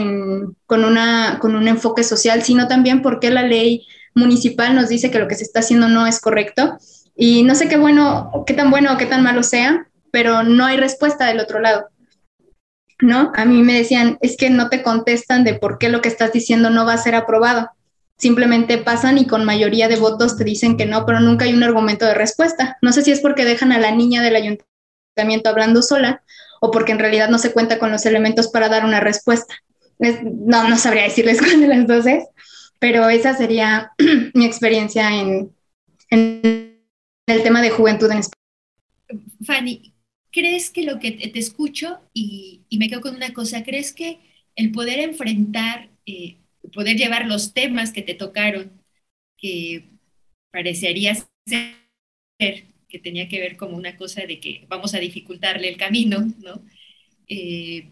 con, una, con un enfoque social, sino también por qué la ley municipal nos dice que lo que se está haciendo no es correcto. Y no sé qué bueno, qué tan bueno o qué tan malo sea, pero no hay respuesta del otro lado. ¿No? A mí me decían, es que no te contestan de por qué lo que estás diciendo no va a ser aprobado. Simplemente pasan y con mayoría de votos te dicen que no, pero nunca hay un argumento de respuesta. No sé si es porque dejan a la niña del ayuntamiento hablando sola o porque en realidad no se cuenta con los elementos para dar una respuesta. no, no sabría decirles cuál de las dos es, pero esa sería mi experiencia en, el tema de juventud en España. Fanny, ¿crees que lo que te, escucho y, me quedo con una cosa, ¿crees que el poder enfrentar, eh, poder llevar los temas que te tocaron, que parecería ser que tenía que ver como una cosa de que vamos a dificultarle el camino, ¿no? Eh,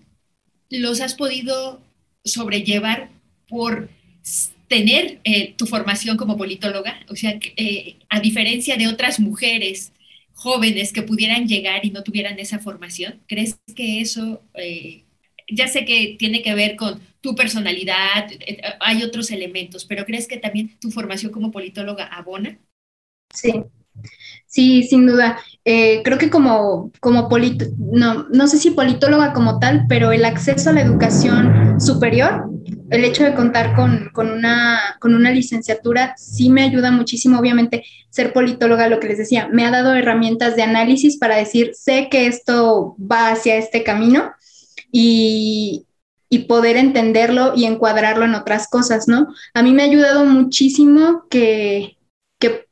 los has podido sobrellevar por tener eh, tu formación como politóloga, o sea, a diferencia de otras mujeres jóvenes que pudieran llegar y no tuvieran esa formación, ¿crees que eso, ya sé que tiene que ver con tu personalidad, hay otros elementos, pero ¿crees que también tu formación como politóloga abona? Sí, Sí, sin duda. Eh, creo que como, como no, no sé si politóloga como tal, pero el acceso a la educación superior, el hecho de contar con, una, con una licenciatura, sí me ayuda muchísimo. Obviamente, ser politóloga, lo que les decía, me ha dado herramientas de análisis para decir, sé que esto va hacia este camino y, y poder entenderlo y encuadrarlo en otras cosas, ¿no? A mí me ha ayudado muchísimo que, que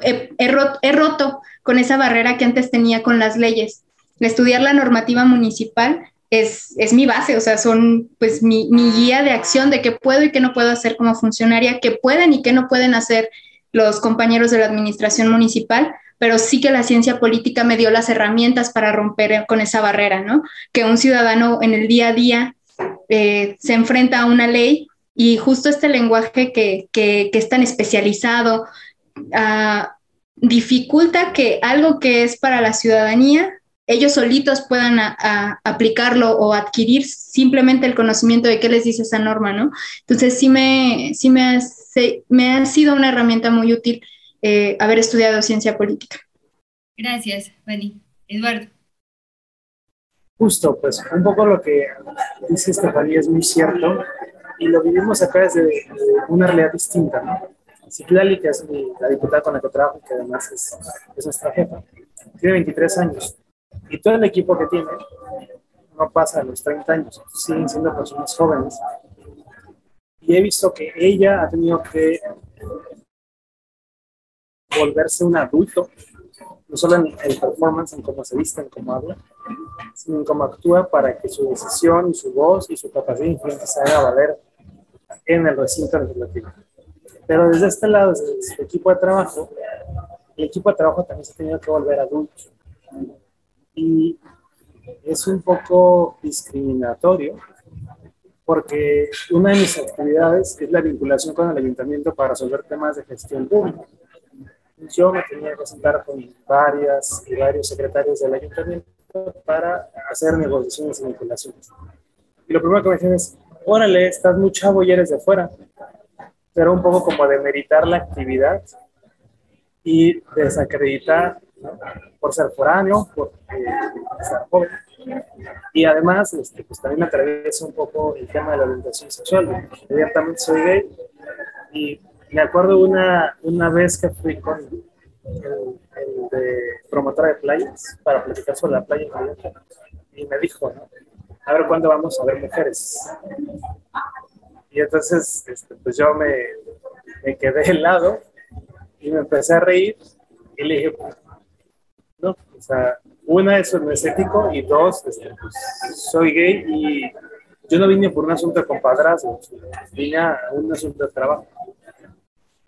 he, roto, con esa barrera que antes tenía con las leyes. Estudiar la normativa municipal es, es, mi base, o sea, son pues mi, mi, guía de acción de qué puedo y qué no puedo hacer como funcionaria, qué pueden y qué no pueden hacer los compañeros de la administración municipal, pero sí que la ciencia política me dio las herramientas para romper con esa barrera, ¿no? Que un ciudadano en el día a día eh, se enfrenta a una ley y justo este lenguaje que, que, que es tan especializado, Ah, dificulta que algo que es para la ciudadanía, ellos solitos puedan aplicarlo o adquirir simplemente el conocimiento de qué les dice esa norma, ¿no? Entonces sí me, sí me, ha, me ha sido una herramienta muy útil eh, haber estudiado ciencia política. Gracias, Fanny. Eduardo. Justo, pues un poco lo que dice Estefanía es muy cierto y lo vivimos acá desde una realidad distinta, ¿no? Citlali, que es la diputada con la que trabajo, que además es, es nuestra jefa, tiene 23 años y todo el equipo que tiene no pasa a los 30 años, siguen siendo personas jóvenes. Y he visto que ella ha tenido que volverse un adulto, no solo en el performance, en cómo se viste, en cómo habla, sino en cómo actúa para que su decisión y su voz y su capacidad de influencia se haga valer en el recinto legislativo. Pero desde este lado, desde el equipo de trabajo, el equipo de trabajo también se ha tenido que volver adulto. Y es un poco discriminatorio porque una de mis actividades es la vinculación con el ayuntamiento para resolver temas de gestión pública. Yo me tenía que sentar con varias y varios secretarios del ayuntamiento para hacer negociaciones y vinculaciones. Y lo primero que me dicen es, órale, estás muy chavo y eres de fuera era un poco como de meritar la actividad y desacreditar por ser foráneo, por eh, ser joven. Y además, este, pues también me atraviesa un poco el tema de la orientación sexual. Evidentemente soy gay y me acuerdo una, una vez que fui con el, de promotora de playas para platicar sobre la playa y me dijo, a ver cuándo vamos a ver mujeres. Y entonces, este, pues yo me, me quedé helado y me empecé a reír y le dije, no, o sea, una, eso no es ético y dos, este, pues, soy gay y yo no vine por un asunto de compadrazgo, vine a un asunto de trabajo.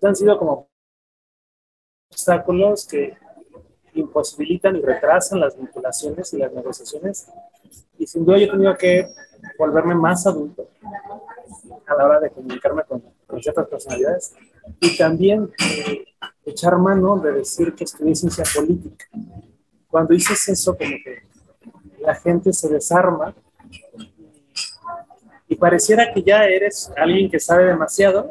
Han sido como obstáculos que imposibilitan y retrasan las vinculaciones y las negociaciones. Y sin duda yo he tenido que volverme más adulto a la hora de comunicarme con, ciertas personalidades y también eh, echar mano de decir que estudié ciencia política. Cuando dices eso, como que la gente se desarma y pareciera que ya eres alguien que sabe demasiado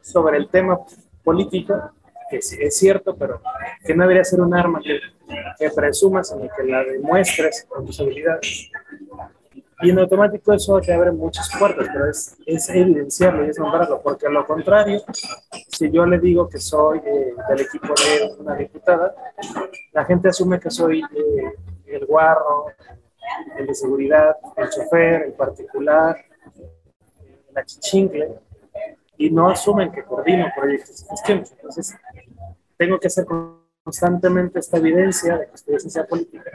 sobre el tema político, que es cierto, pero que no debería ser un arma que, que presumas, sino que la demuestres con tus habilidades. Y en automático eso te abre muchas puertas, pero es, evidenciarlo y es nombrarlo, porque a lo contrario, si yo le digo que soy eh, del equipo de una diputada, la gente asume que soy eh, el guarro, el de seguridad, el chofer, el particular, la chichingle, y no asumen que coordino proyectos de Entonces, tengo que hacer constantemente esta evidencia de que estoy en ciencia política,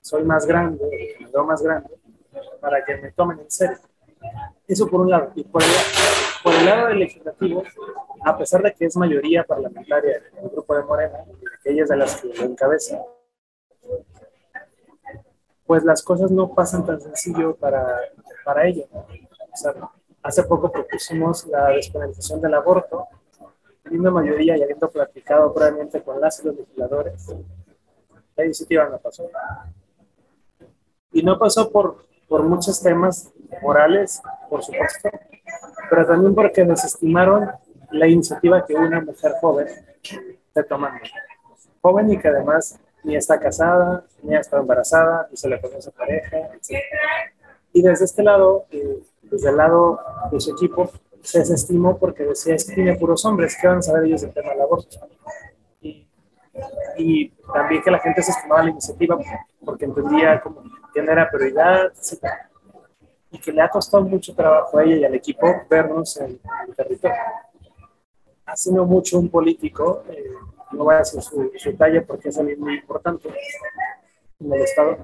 soy más grande, me más grande, para que me tomen en serio. Eso por un lado. Y por el por el lado del legislativo, a pesar de que es mayoría parlamentaria el grupo de Morena, que ella es de las que lo encabeza, pues las cosas no pasan tan sencillo para, para ella. O sea, hace poco propusimos la despenalización del aborto, teniendo mayoría y habiendo platicado previamente con las y los legisladores, la iniciativa no pasó. Y no pasó por, por muchos temas morales, por supuesto, pero también porque desestimaron la iniciativa que una mujer joven está tomando. Joven y que además ni está casada, ni ha estado embarazada, ni se le conoce pareja, etc. Y desde este lado, eh, desde el lado de su equipo, se desestimó porque decía, es que tiene puros hombres, ¿qué van a saber ellos del tema del aborto? Y, también que la gente se estimaba la iniciativa porque entendía como quién era prioridad. Y que le ha costado mucho trabajo a ella y al equipo vernos en, el territorio. Ha sido mucho un político, eh, no voy a decir su, su talla porque es alguien muy importante en el Estado,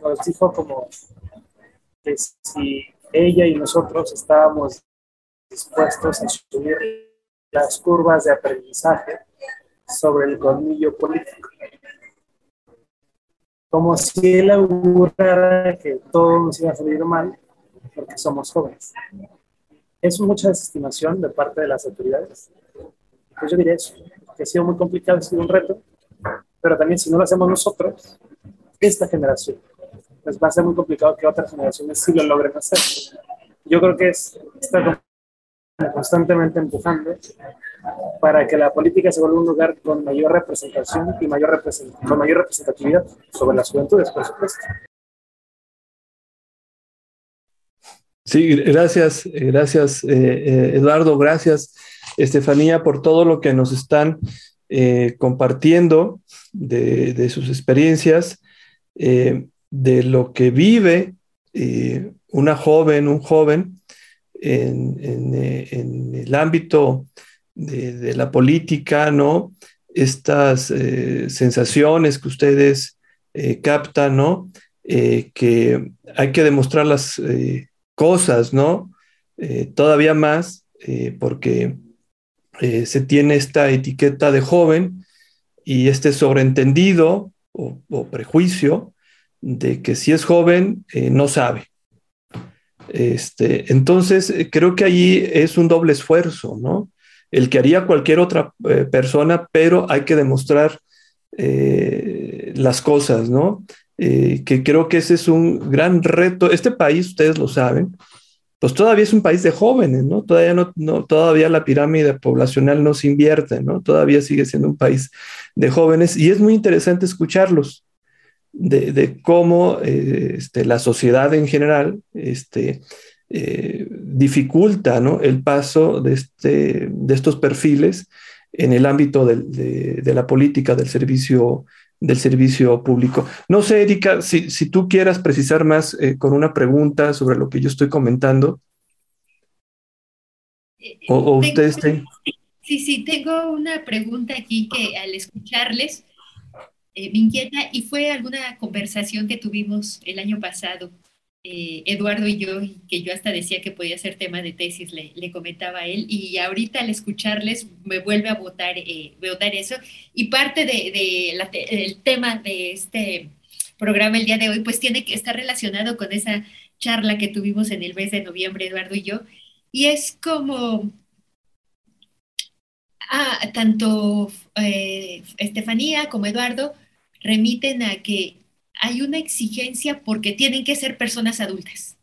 nos dijo como que si ella y nosotros estábamos dispuestos a subir las curvas de aprendizaje sobre el colmillo político. Como si él augurara que todo nos iba a salir mal porque somos jóvenes. Es mucha desestimación de parte de las autoridades. Pues yo diría eso, que ha sido muy complicado, ha sido un reto, pero también si no lo hacemos nosotros, esta generación, pues va a ser muy complicado que otras generaciones sí lo logren hacer. Yo creo que es estar constantemente empujando para que la política se vuelva un lugar con mayor representación y mayor con mayor representatividad sobre las juventudes, por supuesto. Sí, gracias, gracias eh, eh, Eduardo, gracias Estefanía por todo lo que nos están eh, compartiendo de, sus experiencias, de lo que vive una joven, un joven en, en el ámbito de, la política, ¿no? Estas eh, sensaciones que ustedes eh, captan, ¿no? Eh, que hay que demostrar las cosas, ¿no? todavía más, porque se tiene esta etiqueta de joven y este sobreentendido o, o prejuicio de que si es joven no sabe. Este, entonces, creo que ahí es un doble esfuerzo, ¿no? El que haría cualquier otra eh, persona, pero hay que demostrar eh, las cosas, ¿no? Eh, que creo que ese es un gran reto. Este país, ustedes lo saben, pues todavía es un país de jóvenes, ¿no? Todavía, no, todavía la pirámide poblacional no se invierte, ¿no? Todavía sigue siendo un país de jóvenes y es muy interesante escucharlos. De, cómo este, la sociedad en general este, eh, dificulta el paso de, este, de estos perfiles en el ámbito de, la política del servicio, del servicio público. No sé, Erika, si, tú quieras precisar más eh, con una pregunta sobre lo que yo estoy comentando. O, o ustedes Sí, sí, tengo una pregunta aquí que al escucharles eh, me inquieta y fue alguna conversación que tuvimos el año pasado eh, Eduardo y yo, que yo hasta decía que podía ser tema de tesis, le, comentaba a él, y ahorita al escucharles me vuelve a votar, eh, votar eso. Y parte del de, tema de este programa el día de hoy, pues tiene que estar relacionado con esa charla que tuvimos en el mes de noviembre, Eduardo y yo, y es como ah, tanto eh, Estefanía como Eduardo remiten a que hay una exigencia porque tienen que ser personas adultas,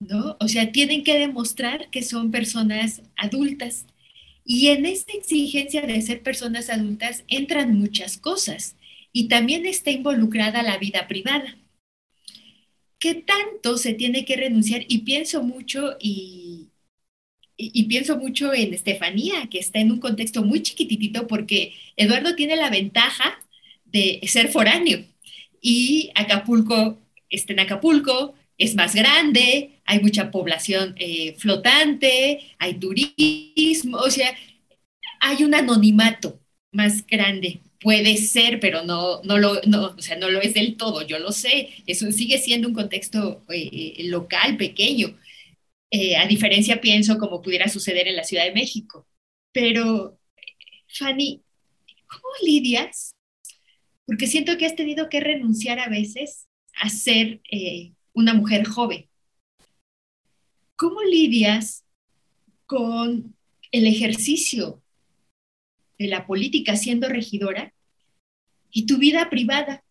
¿no? O sea, tienen que demostrar que son personas adultas. Y en esta exigencia de ser personas adultas entran muchas cosas y también está involucrada la vida privada. ¿Qué tanto se tiene que renunciar? Y pienso mucho y, pienso mucho en Estefanía, que está en un contexto muy chiquititito porque Eduardo tiene la ventaja de ser foráneo, y Acapulco, está en Acapulco, es más grande, hay mucha población eh, flotante, hay turismo, o sea, hay un anonimato más grande. Puede ser, pero no, no, lo, no, o sea, no lo es del todo, yo lo sé. Eso sigue siendo un contexto eh, local, pequeño. eh, a diferencia, pienso, como pudiera suceder en la Ciudad de México. Pero, Fanny, ¿cómo lidias? Porque siento que has tenido que renunciar a veces a ser eh, una mujer joven. ¿Cómo lidias con el ejercicio de la política siendo regidora y tu vida privada?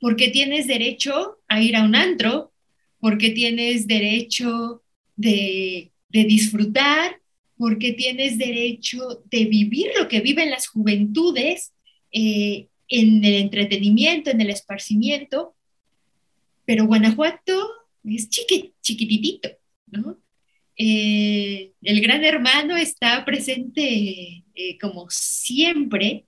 Porque tienes derecho a ir a un antro, porque tienes derecho de, disfrutar, porque tienes derecho de vivir lo que viven las juventudes eh, en el entretenimiento, en el esparcimiento, pero Guanajuato es chiquititito, ¿no? Eh, el gran hermano está presente eh, como siempre.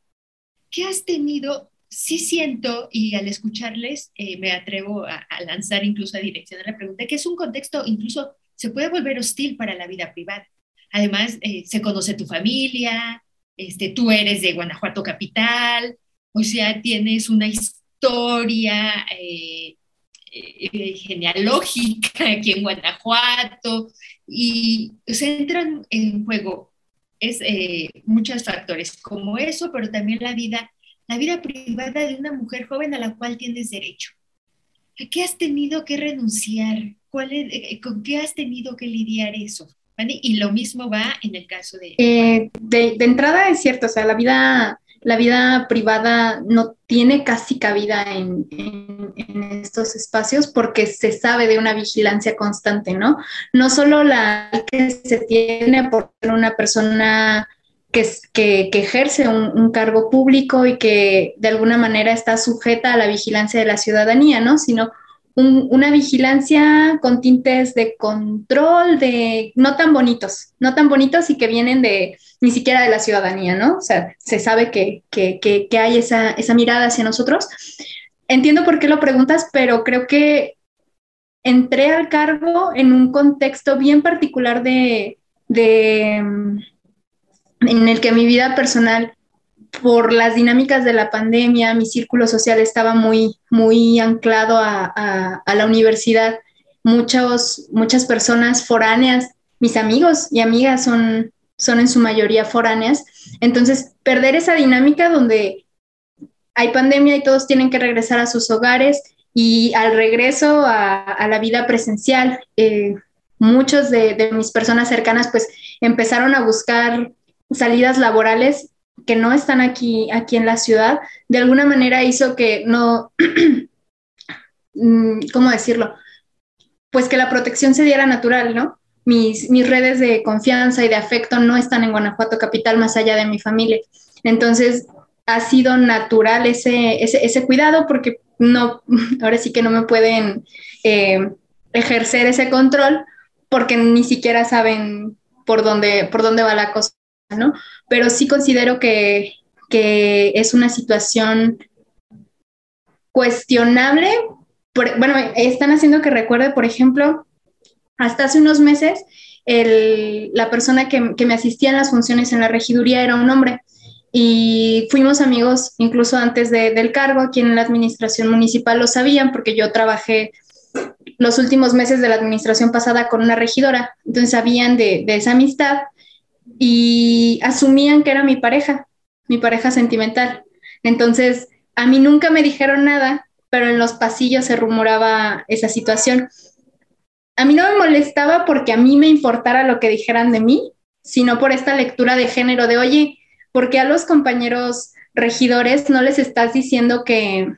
¿Qué has tenido? Sí siento, y al escucharles me atrevo a, a, lanzar incluso a direccionar la pregunta, que es un contexto incluso se puede volver hostil para la vida privada. Además, eh, se conoce tu familia, este, tú eres de Guanajuato capital, o sea, tienes una historia eh, eh, genealógica aquí en Guanajuato y se entran en juego es, muchos factores como eso, pero también la vida, la vida privada de una mujer joven a la cual tienes derecho. ¿A qué has tenido que renunciar? Eh, ¿Con qué has tenido que lidiar eso? Y lo mismo va en el caso de... Eh, de, entrada es cierto, o sea, la vida, la vida privada no tiene casi cabida en, estos espacios porque se sabe de una vigilancia constante, ¿no? No solo la que se tiene por una persona que ejerce un, un, cargo público y que de alguna manera está sujeta a la vigilancia de la ciudadanía, ¿no? Sino una vigilancia con tintes de control, de no tan bonitos, no tan bonitos y que vienen de ni siquiera de la ciudadanía, ¿no? O sea, se sabe que, hay esa, esa, mirada hacia nosotros. Entiendo por qué lo preguntas, pero creo que entré al cargo en un contexto bien particular de, de en el que mi vida personal por las dinámicas de la pandemia, mi círculo social estaba muy, muy anclado a, la universidad. Muchos, muchas personas foráneas, mis amigos y amigas son, son en su mayoría foráneas. Entonces, perder esa dinámica donde hay pandemia y todos tienen que regresar a sus hogares y al regreso a, la vida presencial, eh, muchos de, de mis personas cercanas pues empezaron a buscar salidas laborales que no están aquí, aquí en la ciudad, de alguna manera hizo que no, mm, ¿cómo decirlo? Pues que la protección se diera natural, ¿no? Mis, mis redes de confianza y de afecto no están en Guanajuato Capital más allá de mi familia. Entonces, ha sido natural ese, ese, cuidado porque no, ahora sí que no me pueden eh, ejercer ese control porque ni siquiera saben por dónde, por dónde va la cosa, ¿no? pero sí considero que, es una situación cuestionable. bueno, están haciendo que recuerde, por ejemplo, hasta hace unos meses, la persona que, me asistía en las funciones en la regiduría era un hombre y fuimos amigos incluso antes del cargo, aquí en la administración municipal lo sabían porque yo trabajé los últimos meses de la administración pasada con una regidora, entonces sabían de, de esa amistad y asumían que era mi pareja, mi pareja sentimental. Entonces, a mí nunca me dijeron nada, pero en los pasillos se rumoraba esa situación. A mí no me molestaba porque a mí me importara lo que dijeran de mí, sino por esta lectura de género de, oye, ¿por qué a los compañeros regidores no les estás diciendo que,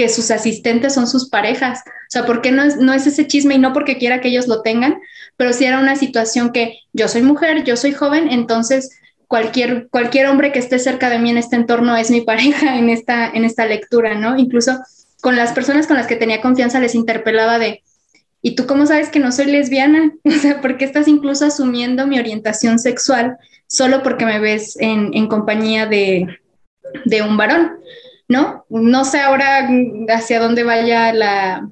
que sus asistentes son sus parejas? O sea, ¿por qué no es, no es ese chisme y no porque quiera que ellos lo tengan, pero si era una situación que yo soy mujer, yo soy joven, entonces cualquier, cualquier hombre que esté cerca de mí en este entorno es mi pareja en esta, en esta lectura, ¿no? Incluso con las personas con las que tenía confianza les interpelaba de, ¿y tú cómo sabes que no soy lesbiana? O sea, ¿por qué estás incluso asumiendo mi orientación sexual solo porque me ves en, en compañía de, de un varón? ¿No? No sé ahora hacia dónde vaya la,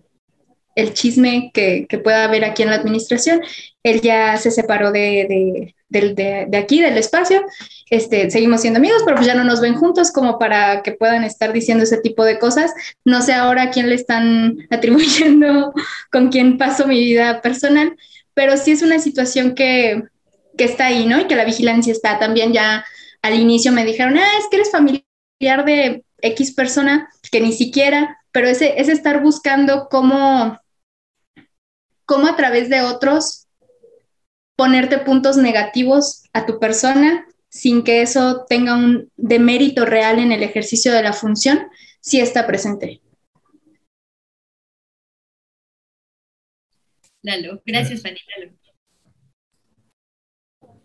el chisme que, pueda haber aquí en la administración. Él ya se separó de, aquí, del espacio. Este, seguimos siendo amigos, pero pues ya no nos ven juntos como para que puedan estar diciendo ese tipo de cosas. No sé ahora a quién le están atribuyendo con quién paso mi vida personal, pero sí es una situación que, que está ahí, ¿no? Y que la vigilancia está también ya al inicio me dijeron, ah, es que eres familiar de X persona, que ni siquiera, pero ese es estar buscando cómo, cómo a través de otros ponerte puntos negativos a tu persona sin que eso tenga un demérito real en el ejercicio de la función, sí está presente. Lalo, gracias, Fanny.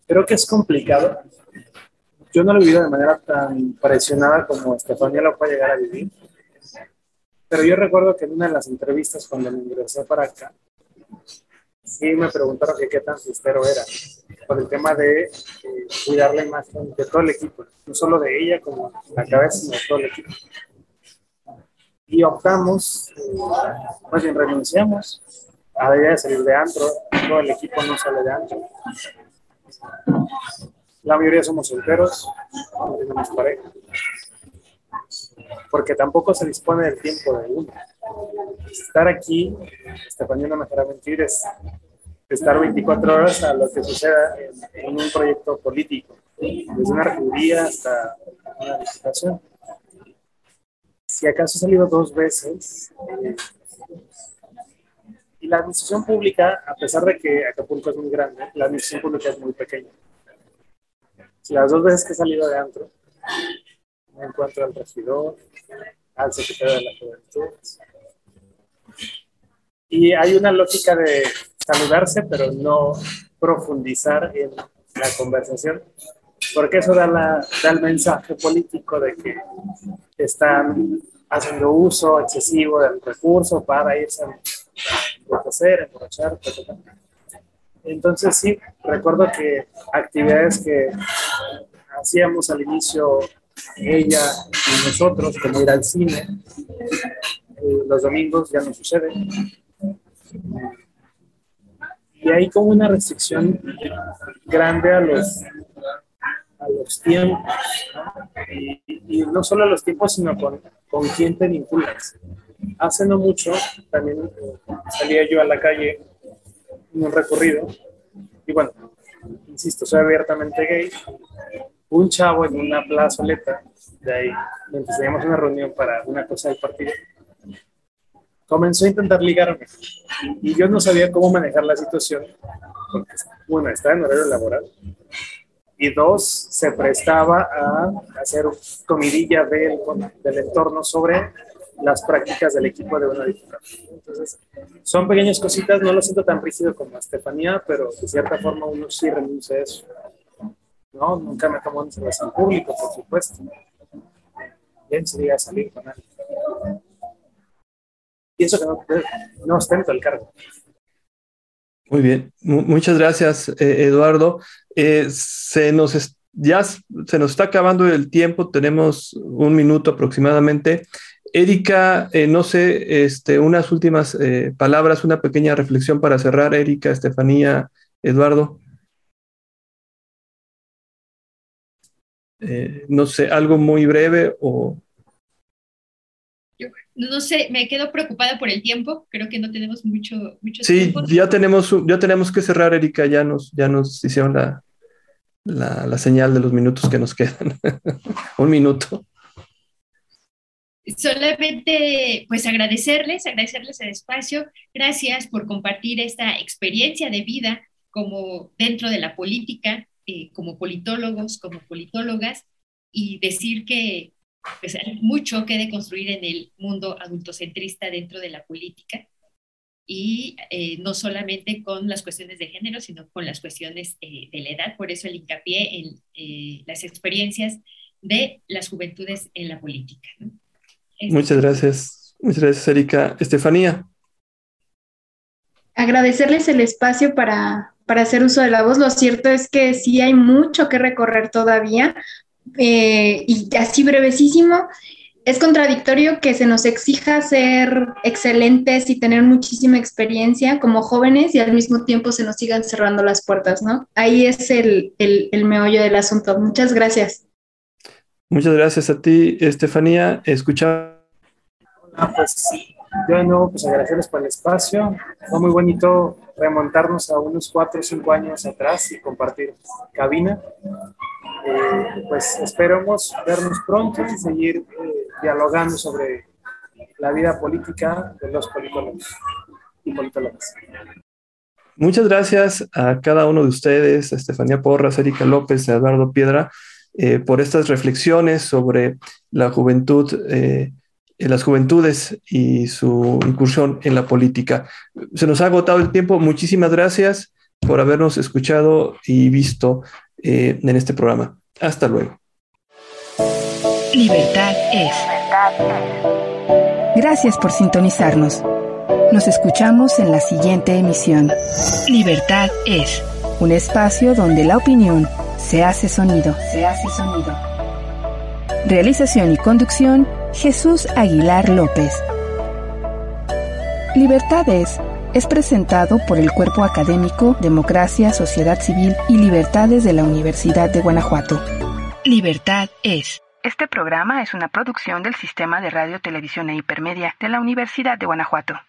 Creo que es complicado. Yo no lo he de manera tan presionada como Estefanía lo puede llegar a vivir. Pero yo recuerdo que en una de las entrevistas cuando me ingresé para acá, sí me preguntaron qué tan sincero era por el tema de eh, cuidar la imagen de todo el equipo, no solo de ella como la cabeza, sino de todo el equipo. Y optamos, eh, más bien renunciamos a la idea de salir de antro, todo el equipo no sale de antro. La mayoría somos solteros, no tenemos pareja, porque tampoco se dispone del tiempo de uno. Estar aquí, Estefanía no me dejará mentir, es estar 24 horas a lo que suceda en, un proyecto político, desde una regiduría hasta una licitación. Si acaso he salido dos veces, eh, y la administración pública, a pesar de que Acapulco es muy grande, la administración pública es muy pequeña. Las dos veces que he salido de antro, me encuentro al regidor, al secretario de la Juventud. Y hay una lógica de saludarse, pero no profundizar en la conversación, porque eso da, la, da el mensaje político de que están haciendo uso excesivo del recurso para irse a hacer, emborrachar, etc. Entonces sí, recuerdo que actividades que hacíamos al inicio ella y nosotros, como ir al cine, eh, los domingos ya no sucede y hay como una restricción grande a los, a los tiempos, Y, no solo a los tiempos, sino con, con quién te vinculas. Hace no mucho también eh, salía yo a la calle un recorrido. Y bueno, insisto, soy abiertamente gay. Un chavo en una plazoleta de ahí, mientras teníamos una reunión para una cosa del partido, comenzó a intentar ligarme. Y yo no sabía cómo manejar la situación porque, bueno, estaba en horario laboral. Y dos, se prestaba a hacer comidilla del, del entorno sobre las prácticas del equipo de una diputada. Entonces, son pequeñas cositas, no lo siento tan rígido como Estefanía, pero de cierta forma uno sí renuncia a eso. No, nunca me tomo en público, por supuesto. Bien, sería salir con alguien pienso que no, no ostento el cargo. Muy bien, muchas gracias, eh, Eduardo. Eh, se nos ya se nos está acabando el tiempo, tenemos un minuto aproximadamente. Erika, eh, no sé, este, unas últimas palabras, una pequeña reflexión para cerrar, Erika, Estefanía, Eduardo. no sé, algo muy breve o no sé, me quedo preocupada por el tiempo, creo que no tenemos mucho, mucho sí, tiempo. ya tenemos, ya tenemos que cerrar, Erika, ya nos, ya nos hicieron la, la, señal de los minutos que nos quedan. Un minuto. Solamente, pues agradecerles, agradecerles el espacio. Gracias por compartir esta experiencia de vida como dentro de la política, eh, como politólogos, como politólogas, y decir que pues hay mucho que deconstruir en el mundo adultocentrista dentro de la política y eh, no solamente con las cuestiones de género, sino con las cuestiones eh, de la edad. Por eso el hincapié en las experiencias de las juventudes en la política. Muchas gracias. Muchas gracias, Erika. Estefanía. Agradecerles el espacio para, para hacer uso de la voz. Lo cierto es que sí hay mucho que recorrer todavía, eh, y así brevesísimo, es contradictorio que se nos exija ser excelentes y tener muchísima experiencia como jóvenes y al mismo tiempo se nos sigan cerrando las puertas, ¿no? Ahí es el, el, meollo del asunto. Muchas gracias. Muchas gracias a ti, Estefanía. Escucha. Ah, pues yo de nuevo, pues agradecerles por el espacio. Fue muy bonito remontarnos a unos cuatro o cinco años atrás y compartir cabina. Eh, pues esperemos vernos pronto y seguir eh, dialogando sobre la vida política de los politólogos y politólogas. Muchas gracias a cada uno de ustedes, a Estefanía Porras, Erika López, a Eduardo Piedra, eh, por estas reflexiones sobre la juventud, eh, las juventudes y su incursión en la política. Se nos ha agotado el tiempo. Muchísimas gracias por habernos escuchado y visto eh, en este programa. Hasta luego. Libertad es. Gracias por sintonizarnos. Nos escuchamos en la siguiente emisión. Libertad es un espacio donde la opinión se hace sonido. Se hace sonido. Realización y conducción Jesús Aguilar López. Libertad es es presentado por el Cuerpo Académico Democracia, Sociedad Civil y Libertades de la Universidad de Guanajuato. Libertad es. Este programa es una producción del Sistema de Radio, Televisión e Hipermedia de la Universidad de Guanajuato.